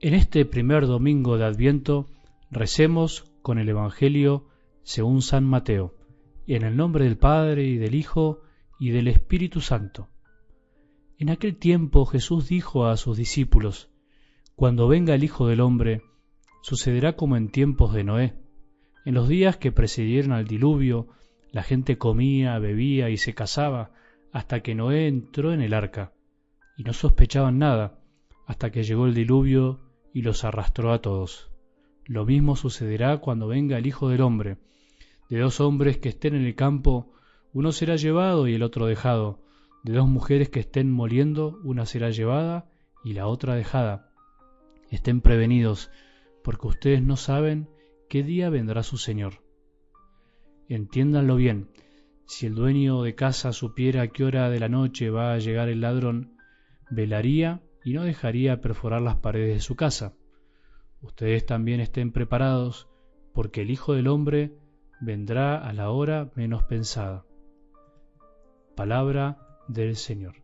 En este primer domingo de Adviento recemos con el Evangelio según San Mateo, en el nombre del Padre y del Hijo y del Espíritu Santo. En aquel tiempo Jesús dijo a sus discípulos, Cuando venga el Hijo del Hombre, sucederá como en tiempos de Noé. En los días que precedieron al diluvio, la gente comía, bebía y se casaba, hasta que Noé entró en el arca, y no sospechaban nada, hasta que llegó el diluvio y los arrastró a todos. Lo mismo sucederá cuando venga el Hijo del Hombre. De dos hombres que estén en el campo, uno será llevado y el otro dejado. De dos mujeres que estén moliendo, una será llevada y la otra dejada. Estén prevenidos, porque ustedes no saben qué día vendrá su Señor. Entiéndanlo bien, si el dueño de casa supiera a qué hora de la noche va a llegar el ladrón, velaría y no dejaría perforar las paredes de su casa. Ustedes también estén preparados, porque el Hijo del Hombre vendrá a la hora menos pensada. Palabra del Señor.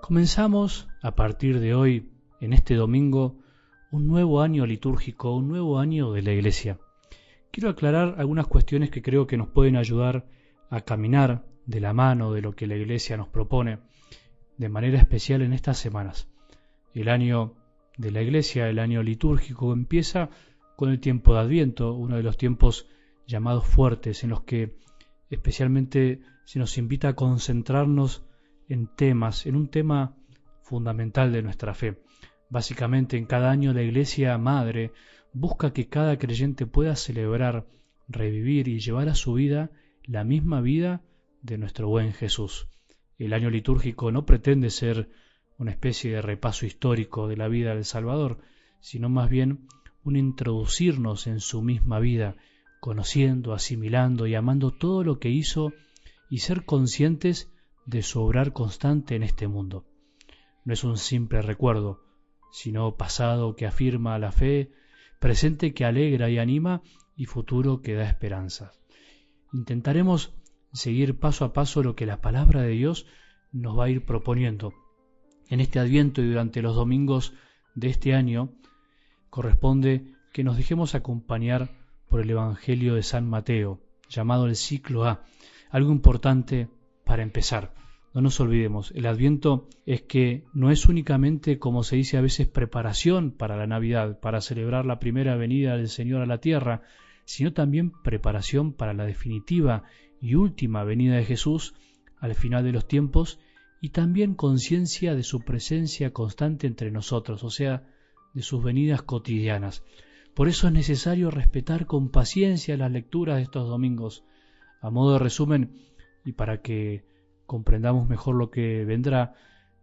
Comenzamos a partir de hoy, en este domingo, un nuevo año litúrgico, un nuevo año de la Iglesia. Quiero aclarar algunas cuestiones que creo que nos pueden ayudar a caminar de la mano de lo que la Iglesia nos propone, de manera especial en estas semanas. El año de la Iglesia, el año litúrgico, empieza con el tiempo de Adviento, uno de los tiempos llamados fuertes, en los que especialmente se nos invita a concentrarnos en temas, en un tema fundamental de nuestra fe. Básicamente en cada año la Iglesia Madre busca que cada creyente pueda celebrar, revivir y llevar a su vida la misma vida de nuestro buen Jesús. El año litúrgico no pretende ser una especie de repaso histórico de la vida del Salvador, sino más bien un introducirnos en su misma vida, conociendo, asimilando y amando todo lo que hizo y ser conscientes de su obrar constante en este mundo. No es un simple recuerdo, sino pasado que afirma la fe, presente que alegra y anima y futuro que da esperanza. Intentaremos seguir paso a paso lo que la palabra de Dios nos va a ir proponiendo. En este adviento y durante los domingos de este año corresponde que nos dejemos acompañar por el Evangelio de San Mateo, llamado el ciclo A, algo importante para empezar. No nos olvidemos, el adviento es que no es únicamente, como se dice a veces, preparación para la Navidad, para celebrar la primera venida del Señor a la tierra, sino también preparación para la definitiva y última venida de Jesús al final de los tiempos y también conciencia de su presencia constante entre nosotros, o sea, de sus venidas cotidianas. Por eso es necesario respetar con paciencia las lecturas de estos domingos. A modo de resumen, y para que comprendamos mejor lo que vendrá,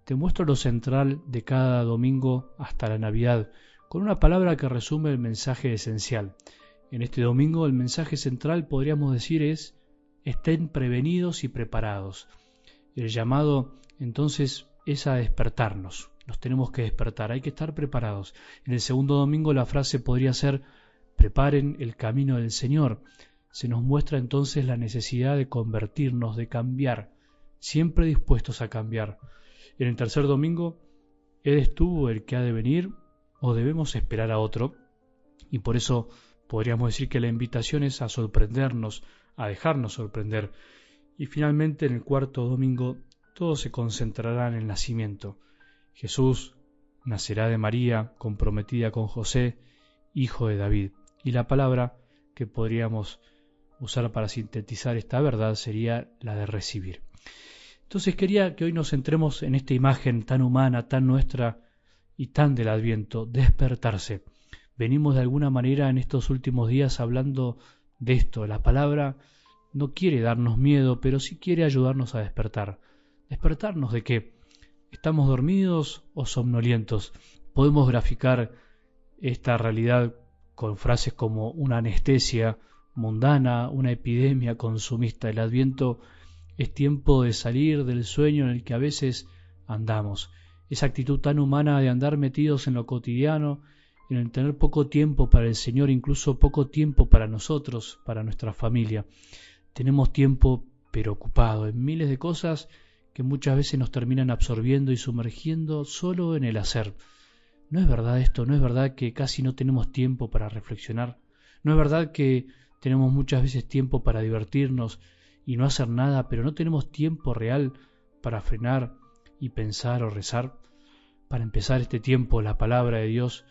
te muestro lo central de cada domingo hasta la Navidad, con una palabra que resume el mensaje esencial. En este domingo el mensaje central podríamos decir es estén prevenidos y preparados. El llamado entonces es a despertarnos. Nos tenemos que despertar, hay que estar preparados. En el segundo domingo la frase podría ser preparen el camino del Señor. Se nos muestra entonces la necesidad de convertirnos, de cambiar, siempre dispuestos a cambiar. En el tercer domingo, ¿eres tú el que ha de venir o debemos esperar a otro? Y por eso podríamos decir que la invitación es a sorprendernos, a dejarnos sorprender. Y finalmente, en el cuarto domingo, todo se concentrará en el nacimiento. Jesús nacerá de María, comprometida con José, hijo de David. Y la palabra que podríamos usar para sintetizar esta verdad sería la de recibir. Entonces quería que hoy nos centremos en esta imagen tan humana, tan nuestra y tan del adviento, despertarse. Venimos de alguna manera en estos últimos días hablando de esto. La palabra no quiere darnos miedo, pero sí quiere ayudarnos a despertar. ¿Despertarnos de qué? ¿Estamos dormidos o somnolientos? Podemos graficar esta realidad con frases como una anestesia mundana, una epidemia consumista. El adviento es tiempo de salir del sueño en el que a veces andamos. Esa actitud tan humana de andar metidos en lo cotidiano, en el tener poco tiempo para el Señor, incluso poco tiempo para nosotros, para nuestra familia. Tenemos tiempo pero ocupado en miles de cosas que muchas veces nos terminan absorbiendo y sumergiendo solo en el hacer. ¿No es verdad esto? ¿No es verdad que casi no tenemos tiempo para reflexionar? ¿No es verdad que tenemos muchas veces tiempo para divertirnos y no hacer nada, pero no tenemos tiempo real para frenar y pensar o rezar? Para empezar este tiempo, la palabra de Dios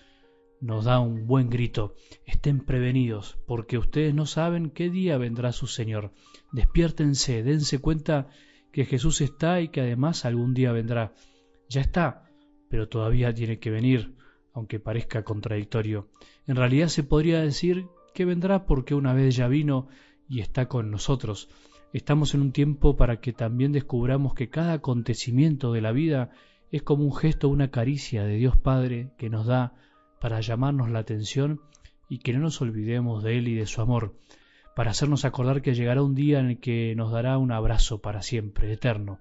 nos da un buen grito. Estén prevenidos, porque ustedes no saben qué día vendrá su Señor. Despiértense, dense cuenta que Jesús está y que además algún día vendrá. Ya está, pero todavía tiene que venir, aunque parezca contradictorio. En realidad se podría decir que vendrá porque una vez ya vino y está con nosotros. Estamos en un tiempo para que también descubramos que cada acontecimiento de la vida es como un gesto, una caricia de Dios Padre que nos da para llamarnos la atención y que no nos olvidemos de Él y de su amor, para hacernos acordar que llegará un día en el que nos dará un abrazo para siempre, eterno.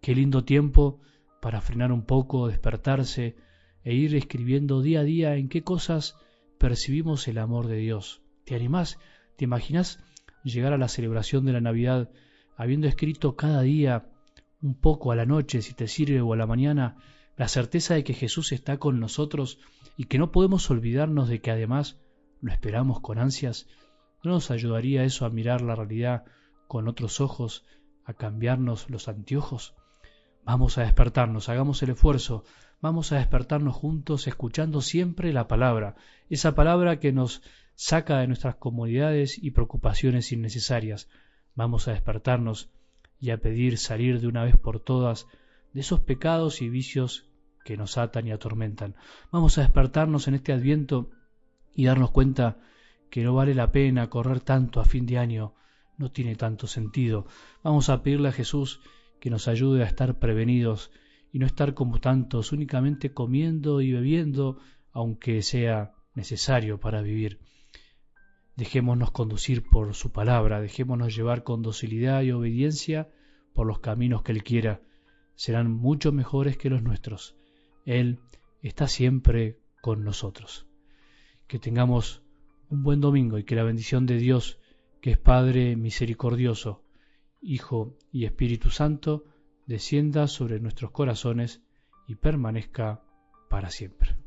Qué lindo tiempo para frenar un poco, despertarse e ir escribiendo día a día en qué cosas percibimos el amor de Dios. ¿Te animás? ¿Te imaginas llegar a la celebración de la Navidad habiendo escrito cada día un poco a la noche, si te sirve, o a la mañana, la certeza de que Jesús está con nosotros y que no podemos olvidarnos de que además lo esperamos con ansias, ¿no nos ayudaría eso a mirar la realidad con otros ojos, a cambiarnos los anteojos? Vamos a despertarnos, hagamos el esfuerzo, vamos a despertarnos juntos escuchando siempre la palabra, esa palabra que nos saca de nuestras comodidades y preocupaciones innecesarias. Vamos a despertarnos y a pedir salir de una vez por todas de esos pecados y vicios que nos atan y atormentan. Vamos a despertarnos en este adviento y darnos cuenta que no vale la pena correr tanto a fin de año, no tiene tanto sentido. Vamos a pedirle a Jesús que nos ayude a estar prevenidos y no estar como tantos únicamente comiendo y bebiendo, aunque sea necesario para vivir. Dejémonos conducir por su palabra, dejémonos llevar con docilidad y obediencia por los caminos que Él quiera, serán mucho mejores que los nuestros. Él está siempre con nosotros. Que tengamos un buen domingo y que la bendición de Dios, que es Padre misericordioso, Hijo y Espíritu Santo, descienda sobre nuestros corazones y permanezca para siempre.